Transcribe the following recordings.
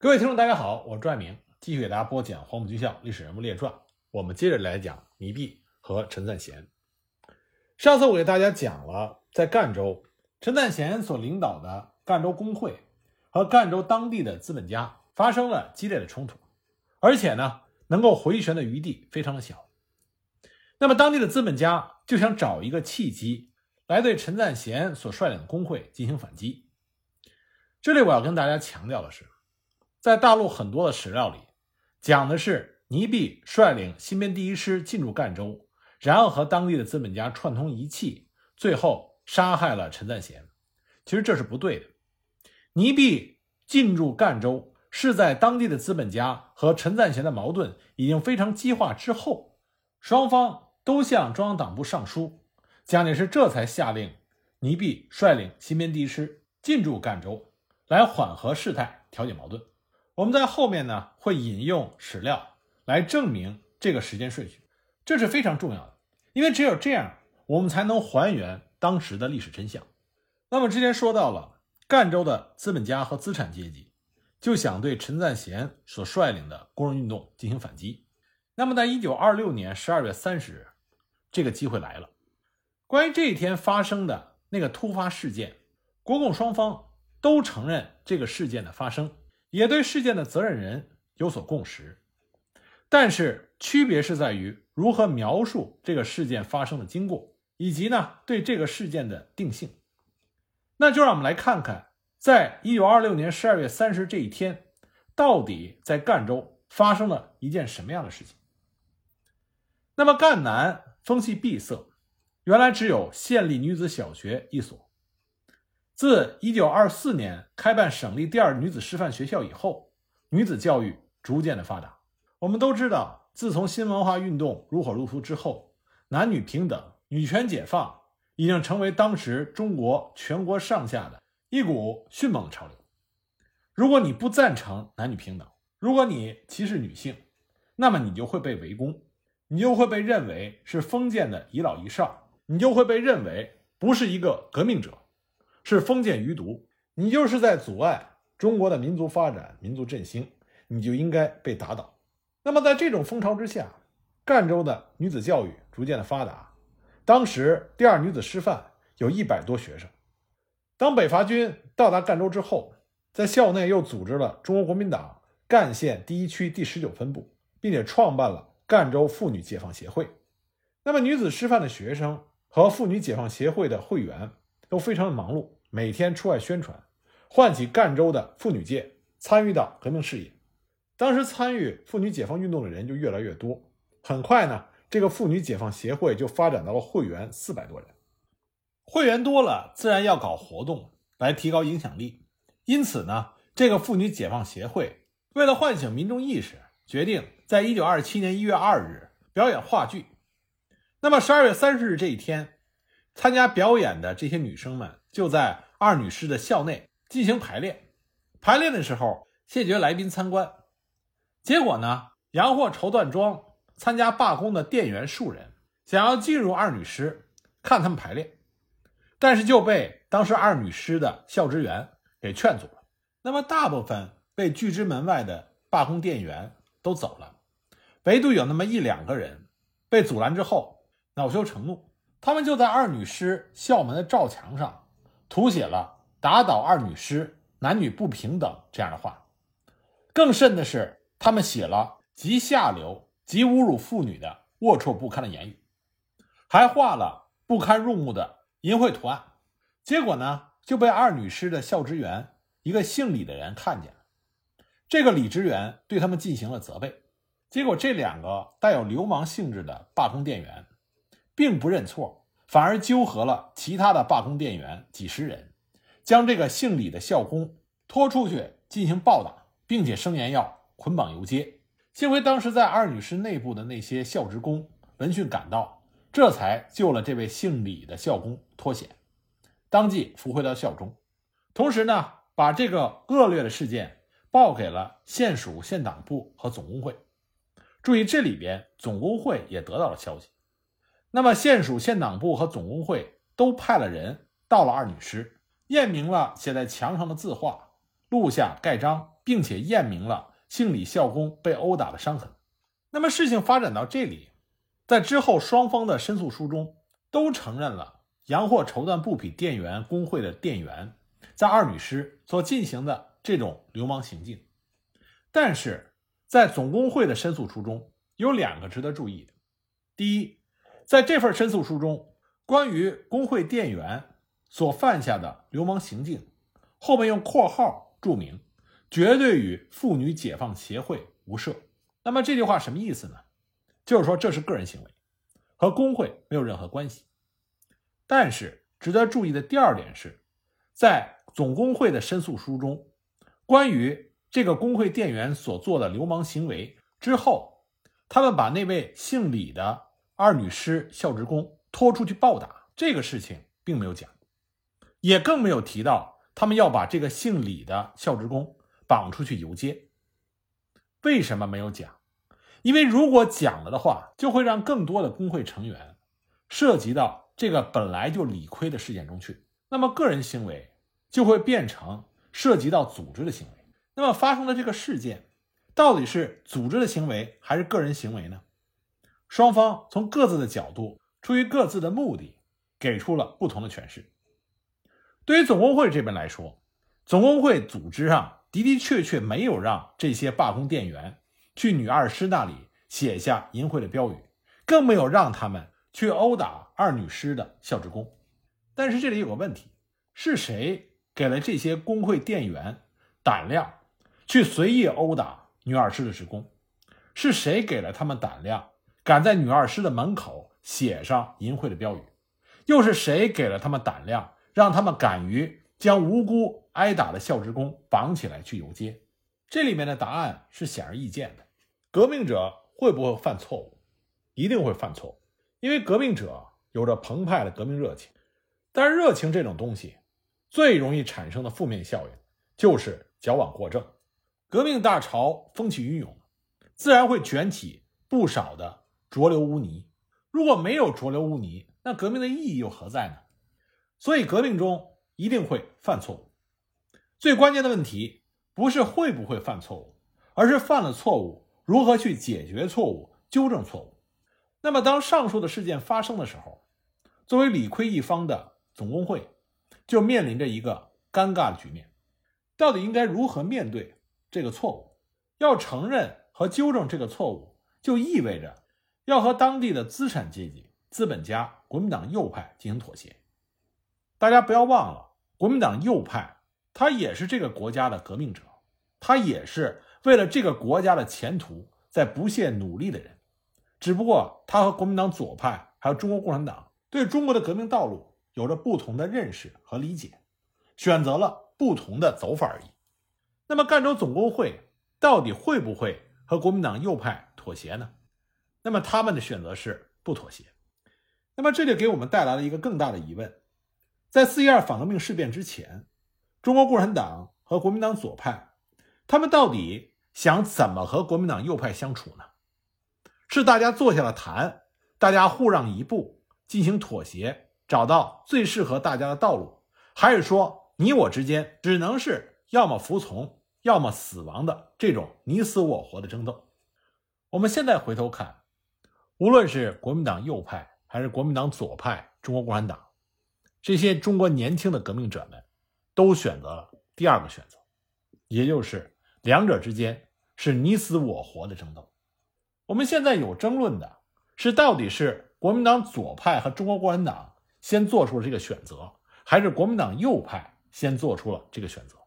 各位听众，大家好，我是朱爱明，继续给大家播讲《黄埔军校历史人物列传》。我们接着来讲倪弼和陈赞贤。上次我给大家讲了，在赣州，陈赞贤所领导的赣州工会和赣州当地的资本家发生了激烈的冲突，而且呢，能够回旋的余地非常的小。那么，当地的资本家就想找一个契机，来对陈赞贤所率领的工会进行反击。这里我要跟大家强调的是。在大陆很多的史料里，讲的是倪弼率领新编第一师进驻赣州，然后和当地的资本家串通一气，最后杀害了陈赞贤。其实这是不对的。倪弼进驻赣州是在当地的资本家和陈赞贤的矛盾已经非常激化之后，双方都向中央党部上书，蒋介石这才下令倪弼率领新编第一师进驻赣州，来缓和事态，调解矛盾。我们在后面呢会引用史料来证明这个时间顺序，这是非常重要的，因为只有这样，我们才能还原当时的历史真相。那么之前说到了赣州的资本家和资产阶级就想对陈赞贤所率领的工人运动进行反击。那么在一九二六年十二月三十日，这个机会来了。关于这一天发生的那个突发事件，国共双方都承认这个事件的发生。也对事件的责任人有所共识，但是区别是在于如何描述这个事件发生的经过，以及呢对这个事件的定性。那就让我们来看看，在一九二六年十二月三十这一天，到底在赣州发生了一件什么样的事情。那么赣南风气闭塞，原来只有县立女子小学一所。自1924年开办省立第二女子师范学校以后，女子教育逐渐的发达。我们都知道，自从新文化运动如火如荼之后，男女平等、女权解放已经成为当时中国全国上下的一股迅猛的潮流。如果你不赞成男女平等，如果你歧视女性，那么你就会被围攻，你就会被认为是封建的遗老遗少，你就会被认为不是一个革命者。是封建余毒，你就是在阻碍中国的民族发展、民族振兴，你就应该被打倒。那么，在这种风潮之下，赣州的女子教育逐渐的发达。当时第二女子师范有一百多学生。当北伐军到达赣州之后，在校内又组织了中国国民党赣县第一区第十九分部，并且创办了赣州妇女解放协会。那么，女子师范的学生和妇女解放协会的会员都非常的忙碌。每天出外宣传，唤起赣州的妇女界参与到革命事业。当时参与妇女解放运动的人就越来越多。很快呢，这个妇女解放协会就发展到了会员四百多人。会员多了，自然要搞活动来提高影响力。因此呢，这个妇女解放协会为了唤醒民众意识，决定在一九二七年一月二日表演话剧。那么十二月三十日这一天，参加表演的这些女生们。就在二女师的校内进行排练，排练的时候谢绝来宾参观，结果呢，洋货绸缎庄参加罢工的店员数人想要进入二女师看他们排练，但是就被当时二女师的校职员给劝阻了。那么大部分被拒之门外的罢工店员都走了，唯独有那么一两个人被阻拦之后恼羞成怒，他们就在二女师校门的照墙上。涂写了“打倒二女师，男女不平等”这样的话，更甚的是，他们写了极下流、极侮辱妇女的龌龊不堪的言语，还画了不堪入目的淫秽图案。结果呢，就被二女师的校职员一个姓李的人看见了。这个李职员对他们进行了责备，结果这两个带有流氓性质的罢工店员，并不认错。反而纠合了其他的罢工店员几十人，将这个姓李的校工拖出去进行暴打，并且声言要捆绑游街。幸亏当时在二女师内部的那些校职工闻讯赶到，这才救了这位姓李的校工脱险，当即扶回到校中。同时呢，把这个恶劣的事件报给了县属、县党部和总工会。注意，这里边总工会也得到了消息。那么，县属、县党部和总工会都派了人到了二女师，验明了写在墙上的字画，录下盖章，并且验明了姓李校工被殴打的伤痕。那么事情发展到这里，在之后双方的申诉书中都承认了洋货绸缎布匹店员工会的店员在二女师所进行的这种流氓行径。但是在总工会的申诉书中有两个值得注意的：第一，在这份申诉书中，关于工会店员所犯下的流氓行径，后面用括号注明，绝对与妇女解放协会无涉。那么这句话什么意思呢？就是说这是个人行为，和工会没有任何关系。但是值得注意的第二点是，在总工会的申诉书中，关于这个工会店员所做的流氓行为之后，他们把那位姓李的二女师校职工拖出去暴打这个事情，并没有讲，也更没有提到他们要把这个姓李的校职工绑出去游街。为什么没有讲？因为如果讲了的话，就会让更多的工会成员涉及到这个本来就理亏的事件中去，那么个人行为就会变成涉及到组织的行为。那么发生的这个事件，到底是组织的行为还是个人行为呢？双方从各自的角度，出于各自的目的，给出了不同的诠释。对于总工会这边来说，总工会组织上的的确确没有让这些罢工店员。去女二师那里写下淫秽的标语，更没有让他们去殴打二女师的校职工。但是这里有个问题：是谁给了这些工会店员胆量去随意殴打女二师的职工？是谁给了他们胆量，敢在女二师的门口写上淫秽的标语？又是谁给了他们胆量，让他们敢于将无辜挨打的校职工绑起来去游街？这里面的答案是显而易见的。革命者会不会犯错误？一定会犯错误，因为革命者有着澎湃的革命热情。但是热情这种东西，最容易产生的负面效应就是矫枉过正。革命大潮风起云涌，自然会卷起不少的浊流污泥。如果没有浊流污泥，那革命的意义又何在呢？所以革命中一定会犯错误。最关键的问题不是会不会犯错误，而是犯了错误。如何去解决错误、纠正错误？那么，当上述的事件发生的时候，作为理亏一方的总工会就面临着一个尴尬的局面：到底应该如何面对这个错误？要承认和纠正这个错误，就意味着要和当地的资产阶级、资本家、国民党右派进行妥协。大家不要忘了，国民党右派他也是这个国家的革命者，他也是。为了这个国家的前途，在不懈努力的人，只不过他和国民党左派还有中国共产党对中国的革命道路有着不同的认识和理解，选择了不同的走法而已。那么赣州总工会到底会不会和国民党右派妥协呢？那么他们的选择是不妥协。那么这就给我们带来了一个更大的疑问：在四一二反革命事变之前，中国共产党和国民党左派。他们到底想怎么和国民党右派相处呢？是大家坐下了谈，大家互让一步，进行妥协，找到最适合大家的道路，还是说你我之间只能是要么服从，要么死亡的这种你死我活的争斗？我们现在回头看，无论是国民党右派还是国民党左派，中国共产党这些中国年轻的革命者们，都选择了第二个选择，也就是。两者之间是你死我活的争斗。我们现在有争论的是，到底是国民党左派和中国共产党先做出了这个选择，还是国民党右派先做出了这个选择？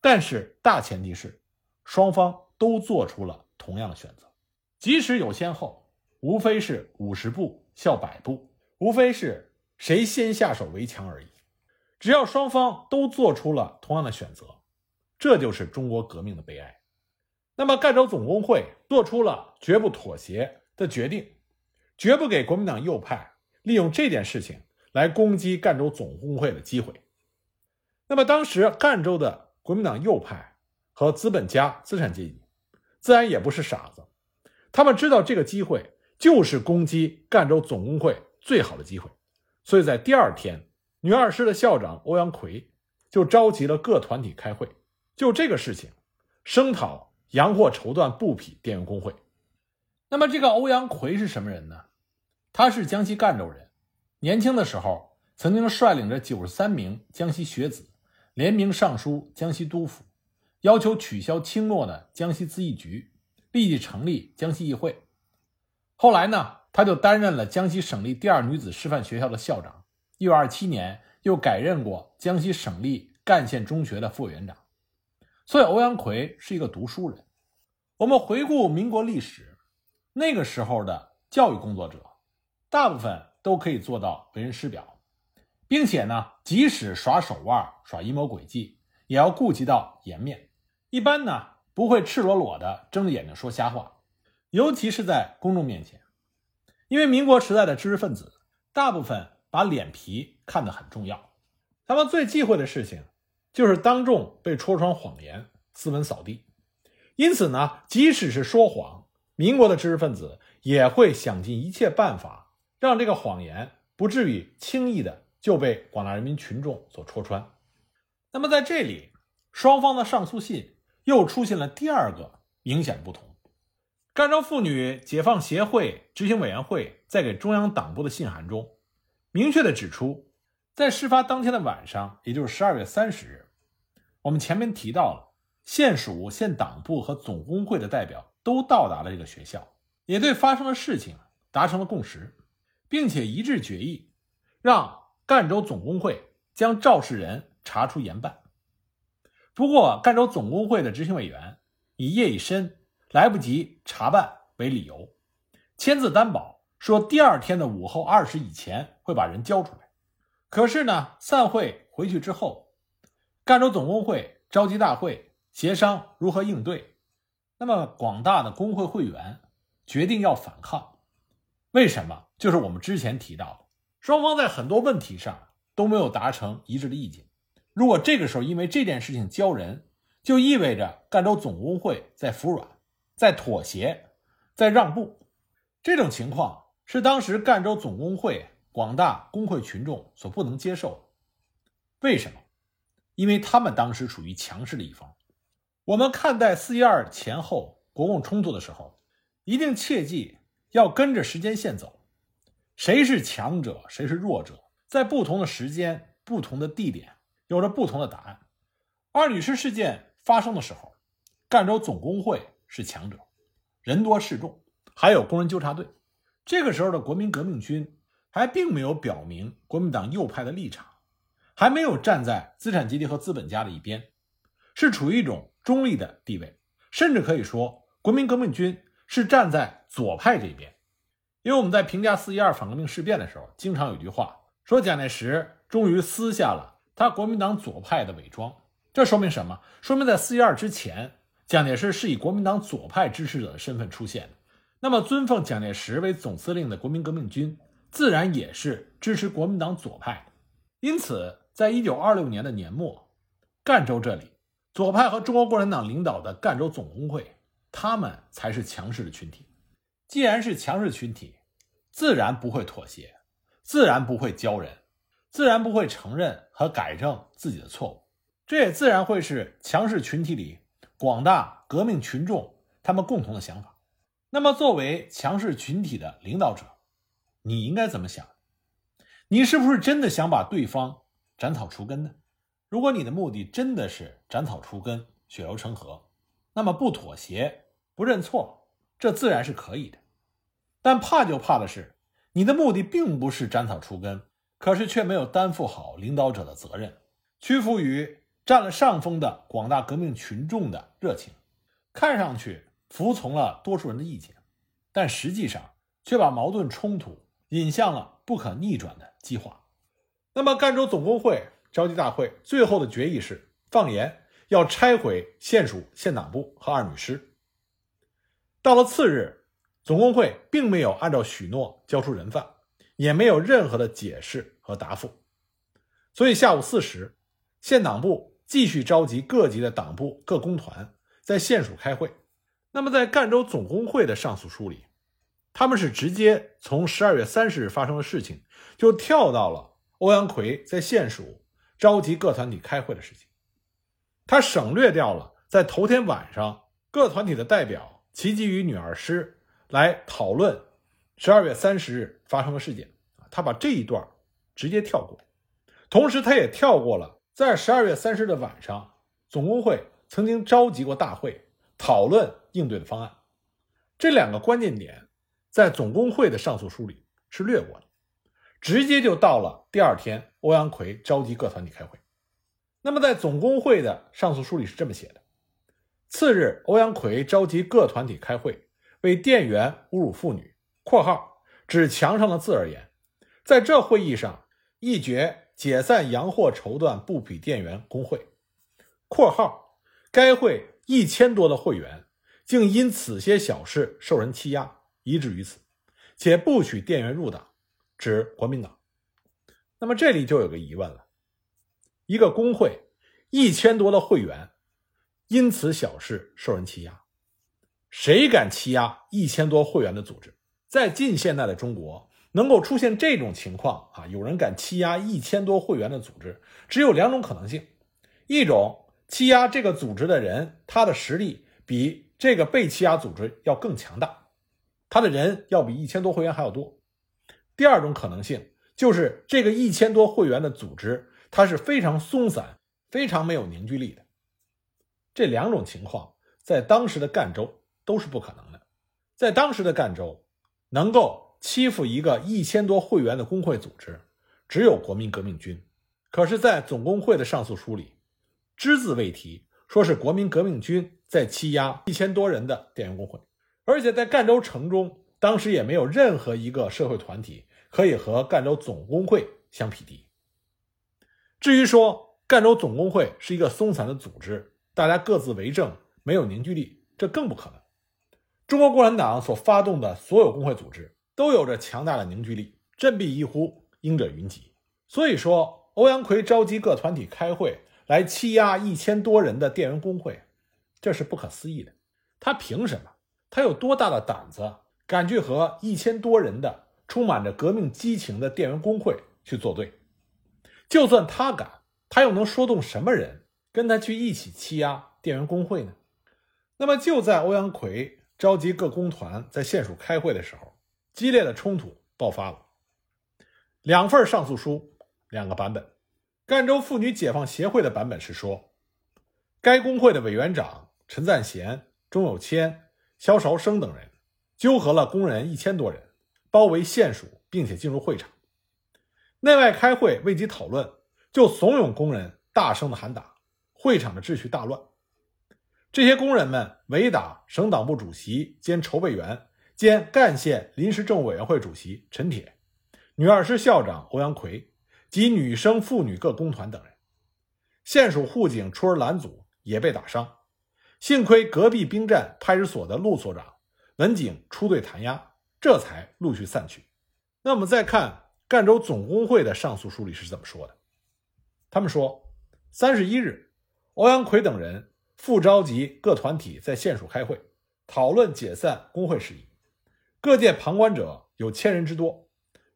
但是大前提是，双方都做出了同样的选择。即使有先后，无非是五十步笑百步，无非是谁先下手为强而已。只要双方都做出了同样的选择。这就是中国革命的悲哀。那么，赣州总工会做出了绝不妥协的决定，绝不给国民党右派利用这件事情来攻击赣州总工会的机会。那么，当时赣州的国民党右派和资本家、资产阶级自然也不是傻子，他们知道这个机会就是攻击赣州总工会最好的机会，所以在第二天，女二师的校长欧阳奎就召集了各团体开会。就这个事情声讨洋货绸缎布匹店员工会。那么这个欧阳奎是什么人呢？他是江西赣州人，年轻的时候曾经率领着九十三名江西学子联名上书江西督府，要求取消清末的江西咨议局，立即成立江西议会。后来呢，他就担任了江西省立第二女子师范学校的校长。一九二七年，又改任过江西省立赣县中学的副委员长。所以，欧阳奎是一个读书人。我们回顾民国历史，那个时候的教育工作者。大部分都可以做到为人师表，并且呢，即使耍手腕、耍阴谋诡计，也要顾及到颜面。一般呢，不会赤裸裸的睁着眼睛说瞎话，尤其是在公众面前。因为民国时代的知识分子，大部分把脸皮看得很重要，他们最忌讳的事情就是当众被戳穿谎言、斯文扫地。因此呢，即使是说谎，民国的知识分子也会想尽一切办法。让这个谎言不至于轻易的就被广大人民群众所戳穿。那么在这里，双方的上诉信又出现了第二个明显不同。赣州妇女解放协会执行委员会在给中央党部的信函中，明确的指出，在事发当天的晚上，也就是十二月三十日，我们前面提到了县属、县党部和总工会的代表都到达了这个学校，也对发生的事情达成了共识。并且一致决议，让赣州总工会将肇事人查出严办。不过，赣州总工会的执行委员以夜已深，来不及查办为理由，签字担保说第二天的午后二时以前会把人交出来。可是呢，散会回去之后，赣州总工会召集大会协商如何应对。那么，广大的工会会员决定要反抗。为什么？就是我们之前提到的，双方在很多问题上都没有达成一致的意见。如果这个时候因为这件事情交人，就意味着赣州总工会在服软、在妥协、在让步。这种情况是当时赣州总工会广大工会群众所不能接受的。为什么？因为他们当时处于强势的一方。我们看待四一二前后国共冲突的时候，一定切记要跟着时间线走。谁是强者，谁是弱者，在不同的时间、不同的地点，有着不同的答案。二女士事件发生的时候，赣州总工会是强者，人多势众，还有工人纠察队。这个时候的国民革命军还并没有表明国民党右派的立场，还没有站在资产阶级和资本家的一边，是处于一种中立的地位，甚至可以说，国民革命军是站在左派这边。因为我们在评价四一二反革命事变的时候，经常有句话说蒋介石终于撕下了他国民党左派的伪装。这说明什么？说明在四一二之前，蒋介石是以国民党左派支持者的身份出现的。那么，尊奉蒋介石为总司令的国民革命军，自然也是支持国民党左派。因此，在一九二六年的年末，赣州这里，左派和中国共产党领导的赣州总工会，他们才是强势的群体。既然是强势群体，自然不会妥协，自然不会教人，自然不会承认和改正自己的错误。这也自然会是强势群体里广大革命群众他们共同的想法。那么，作为强势群体的领导者，你应该怎么想？你是不是真的想把对方斩草除根呢？如果你的目的真的是斩草除根、血流成河，那么不妥协、不认错。这自然是可以的，但怕就怕的是，你的目的并不是斩草除根，可是却没有担负好领导者的责任，屈服于占了上风的广大革命群众的热情，看上去服从了多数人的意见，但实际上却把矛盾冲突引向了不可逆转的激化。那么，赣州总工会召集大会最后的决议是放言要拆毁县属、县党部和二女师。到了次日，总工会并没有按照许诺交出人犯，也没有任何的解释和答复。所以下午四时，县党部继续召集各级的党部各工团在县署开会。那么在赣州总工会的上诉书里，他们是直接从十二月三十日发生的事情，就跳到了欧阳奎在县署召集各团体开会的事情。他省略掉了在头天晚上各团体的代表齐集于女儿师来讨论十二月三十日发生的事件，他把这一段直接跳过，同时他也跳过了在十二月三十日的晚上，总工会曾经召集过大会讨论应对的方案，这两个关键点在总工会的上诉书里是略过的，直接就到了第二天，欧阳奎召集各团体开会。那么，在总工会的上诉书里是这么写的：次日，欧阳奎召集各团体开会，为店员侮辱妇女（括号指墙上的字而言）。在这会议上，议决解散洋货绸缎布匹店员工会（括号该会一千多的会员竟因此些小事受人欺压，以至于此，且不许店员入党，指国民党）。那么这里就有个疑问了。一个工会一千多的会员，因此小事受人欺压，谁敢欺压一千多会员的组织？在近现代的中国，能够出现这种情况啊，有人敢欺压一千多会员的组织，只有两种可能性：一种欺压这个组织的人，他的实力比这个被欺压组织要更强大，他的人要比一千多会员还要多；第二种可能性就是这个一千多会员的组织。它是非常松散、非常没有凝聚力的。这两种情况在当时的赣州都是不可能的。在当时的赣州，能够欺负一个一千多会员的工会组织，只有国民革命军。可是，在总工会的上诉书里，只字未提，说是国民革命军在欺压一千多人的电员工会。而且，在赣州城中，当时也没有任何一个社会团体可以和赣州总工会相匹敌。至于说赣州总工会是一个松散的组织，大家各自为政，没有凝聚力，这更不可能。中国共产党所发动的所有工会组织都有着强大的凝聚力，振臂一呼，应者云集。所以说，欧阳奎召集各团体开会来欺压一千多人的店员工会，这是不可思议的。他凭什么？他有多大的胆子，敢去和一千多人的充满着革命激情的店员工会去作对？就算他敢，他又能说动什么人跟他去一起欺压店员工会呢？那么就在欧阳奎召集各工团在县署开会的时候，激烈的冲突爆发了。两份上诉书，两个版本。赣州妇女解放协会的版本是说，该工会的委员长陈赞贤、钟有谦、肖韶生等人纠合了工人一千多人，包围县署，并且进入会场。内外开会未及讨论，就怂恿工人大声的喊打，会场的秩序大乱。这些工人们围打省党部主席兼筹备员兼赣县临时政务委员会主席陈铁、女二师校长欧阳奎及女生妇女各工团等人。县署护警出而拦阻，也被打伤。幸亏隔壁兵站派出所的陆所长文警出队弹压，这才陆续散去。那我们再看。赣州总工会的上诉书里是怎么说的？他们说，三十一日，欧阳奎等人复召集各团体在县署开会，讨论解散工会事宜。各界旁观者有千人之多，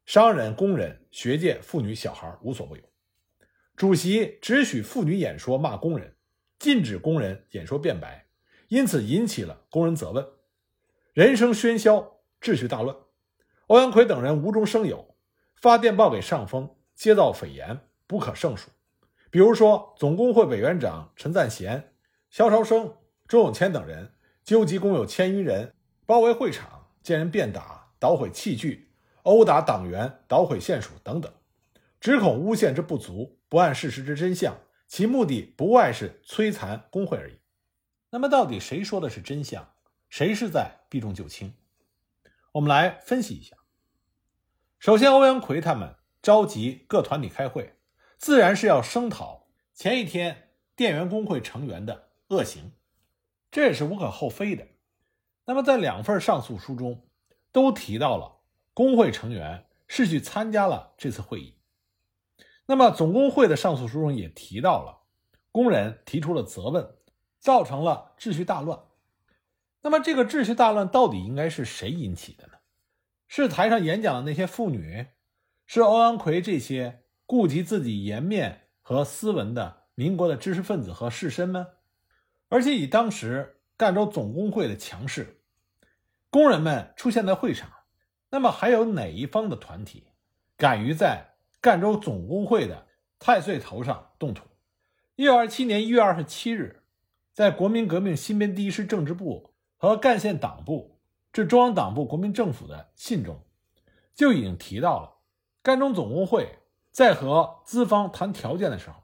商人、工人、学界、妇女、小孩无所不有。主席只许妇女演说骂工人，禁止工人演说辩白，因此引起了工人责问，人声喧嚣，秩序大乱。欧阳奎等人无中生有。发电报给上峰，接到匪言不可胜数。比如说，总工会委员长陈赞贤、肖朝生、周永谦等人纠集工友千余人，包围会场，见人便打，捣毁器具，殴打党员，捣毁线索等等，只恐诬陷之不足，不按事实之真相，其目的不外是摧残工会而已。那么，到底谁说的是真相？谁是在避重就轻？我们来分析一下。首先，欧阳奎他们召集各团体开会，自然是要声讨前一天店员工会成员的恶行，这也是无可厚非的。那么，在两份上诉书中，都提到了工会成员是去参加了这次会议。那么，总工会的上诉书中也提到了工人提出了责问，造成了秩序大乱。那么，这个秩序大乱到底应该是谁引起的呢？是台上演讲的那些妇女，是欧阳奎这些顾及自己颜面和斯文的民国的知识分子和士绅们？而且以当时赣州总工会的强势，工人们出现在会场，那么还有哪一方的团体敢于在赣州总工会的太岁头上动土？一九二七年一月二十七日，在国民革命新编第一师政治部和赣县党部致中央党部国民政府的信中，就已经提到了赣中总工会在和资方谈条件的时候，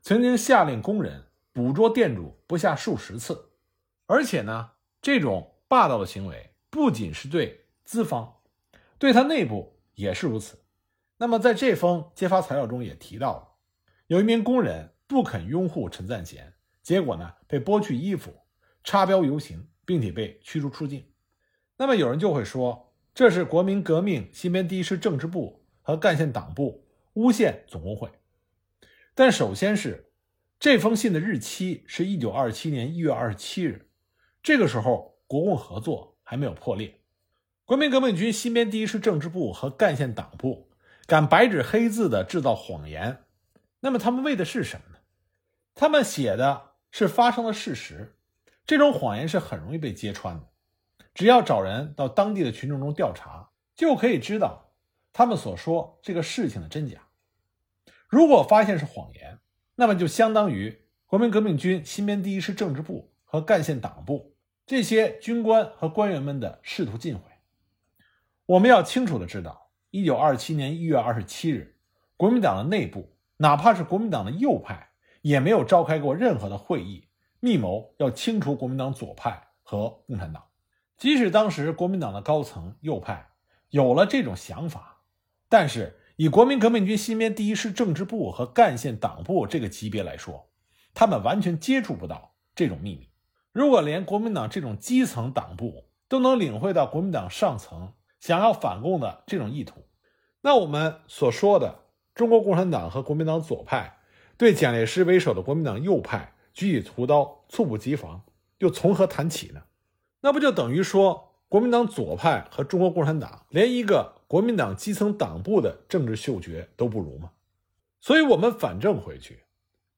曾经下令工人。捕捉店主不下数十次，而且呢，这种霸道的行为不仅是对资方，对他内部也是如此。那么，在这封揭发材料中也提到了，有一名工人不肯拥护陈赞贤，结果呢被剥去衣服，插标游行，并且被驱逐出境。那么有人就会说，这是国民革命新编第一师政治部和赣县党部诬陷总工会。但首先是。这封信的日期是一九二七年一月二十七日，这个时候国共合作还没有破裂。国民革命军新编第一师政治部和赣县党部敢白纸黑字的制造谎言，那么他们为的是什么呢？他们写的是发生的事实，这种谎言是很容易被揭穿的。只要找人到当地的群众中调查，就可以知道他们所说这个事情的真假。如果发现是谎言，那么就相当于国民革命军新编第一师政治部和赣县党部这些军官和官员们的仕途尽毁。我们要清楚的知道，一九二七年一月二十七日，国民党的内部，哪怕是国民党的右派，也没有召开过任何的会议，密谋要清除国民党左派和共产党。即使当时国民党的高层右派有了这种想法，但是。以国民革命军新编第一师政治部和赣县党部这个级别来说，他们完全接触不到这种秘密。如果连国民党这种基层党部都能领会到国民党上层想要反共的这种意图，那我们所说的中国共产党和国民党左派对蒋介石为首的国民党右派举起屠刀，猝不及防，又从何谈起呢？那不就等于说，国民党左派和中国共产党连一个？国民党基层党部的政治嗅觉都不如吗？所以，我们反正回去，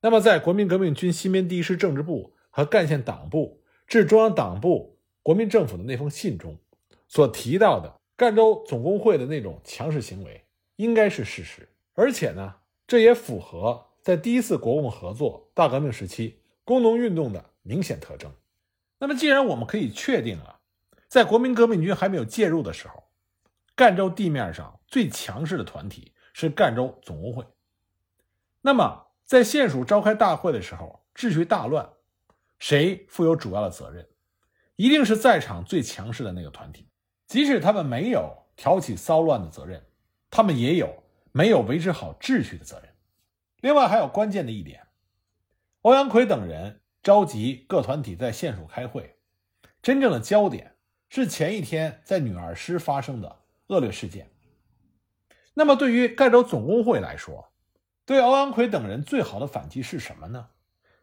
那么在国民革命军新编第一师政治部和赣县党部致中央党部国民政府的那封信中所提到的赣州总工会的那种强势行为，应该是事实，而且呢，这也符合在第一次国共合作大革命时期工农运动的明显特征。那么，既然我们可以确定了，在国民革命军还没有介入的时候，赣州地面上最强势的团体是赣州总工会。那么，在县署召开大会的时候，秩序大乱，谁负有主要的责任？一定是在场最强势的那个团体。即使他们没有挑起骚乱的责任，他们也有没有维持好秩序的责任。另外，还有关键的一点：欧阳奎等人召集各团体在县署开会，真正的焦点是前一天在女儿师发生的。恶劣事件。那么，对于赣州总工会来说，对欧阳奎等人最好的反击是什么呢？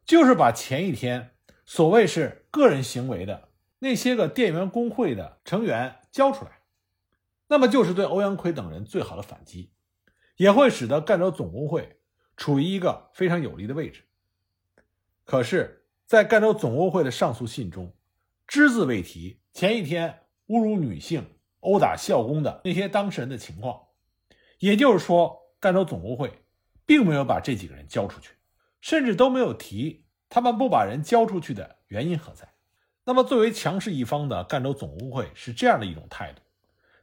就是把前一天所谓是个人行为的那些个店员工会的成员交出来。那么，就是对欧阳奎等人最好的反击，也会使得赣州总工会处于一个非常有利的位置。可是，在赣州总工会的上诉信中，只字未提前一天侮辱女性。殴打校工的那些当事人的情况，也就是说，赣州总工会并没有把这几个人交出去，甚至都没有提他们不把人交出去的原因何在。那么，作为强势一方的赣州总工会是这样的一种态度，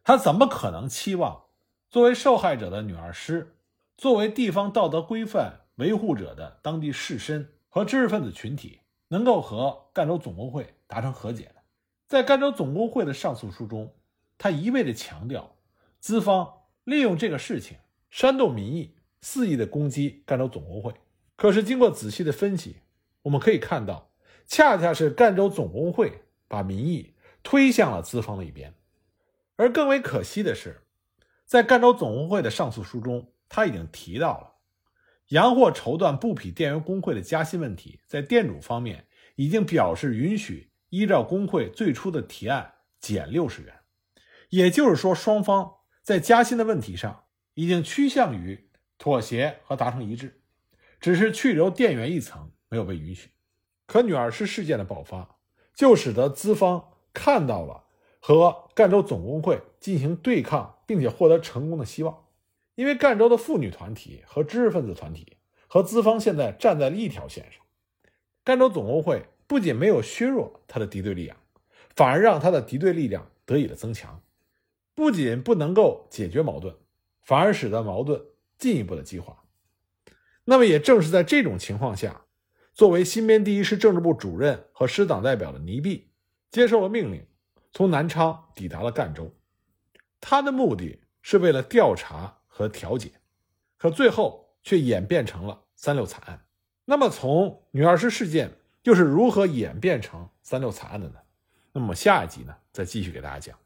他怎么可能期望作为受害者的女二师，作为地方道德规范维护者的当地士绅和知识分子群体能够和赣州总工会达成和解呢？在赣州总工会的上诉书中。他一味地强调，资方利用这个事情煽动民意，肆意的攻击赣州总工会。可是经过仔细的分析，我们可以看到，恰恰是赣州总工会把民意推向了资方的一边。而更为可惜的是，在赣州总工会的上诉书中，他已经提到了洋货绸缎布匹店员工会的加薪问题，在店主方面已经表示允许依照工会最初的提案减六十元。也就是说，双方在加薪的问题上已经趋向于妥协和达成一致，只是去留电源一层没有被允许。可女儿师事件的爆发，就使得资方看到了和赣州总工会进行对抗并且获得成功的希望。因为赣州的妇女团体和知识分子团体和资方现在站在了一条线上，赣州总工会不仅没有削弱他的敌对力量，反而让他的敌对力量得以了增强。不仅不能够解决矛盾，反而使得矛盾进一步的激化。那么，也正是在这种情况下，作为新编第一师政治部主任和师党代表的倪弼接受了命令，从南昌抵达了赣州。他的目的是为了调查。和调解，可最后却演变成了三六惨案。那么，从女二师事件又是如何演变成三六惨案的呢？那么，下一集呢，再继续给大家讲。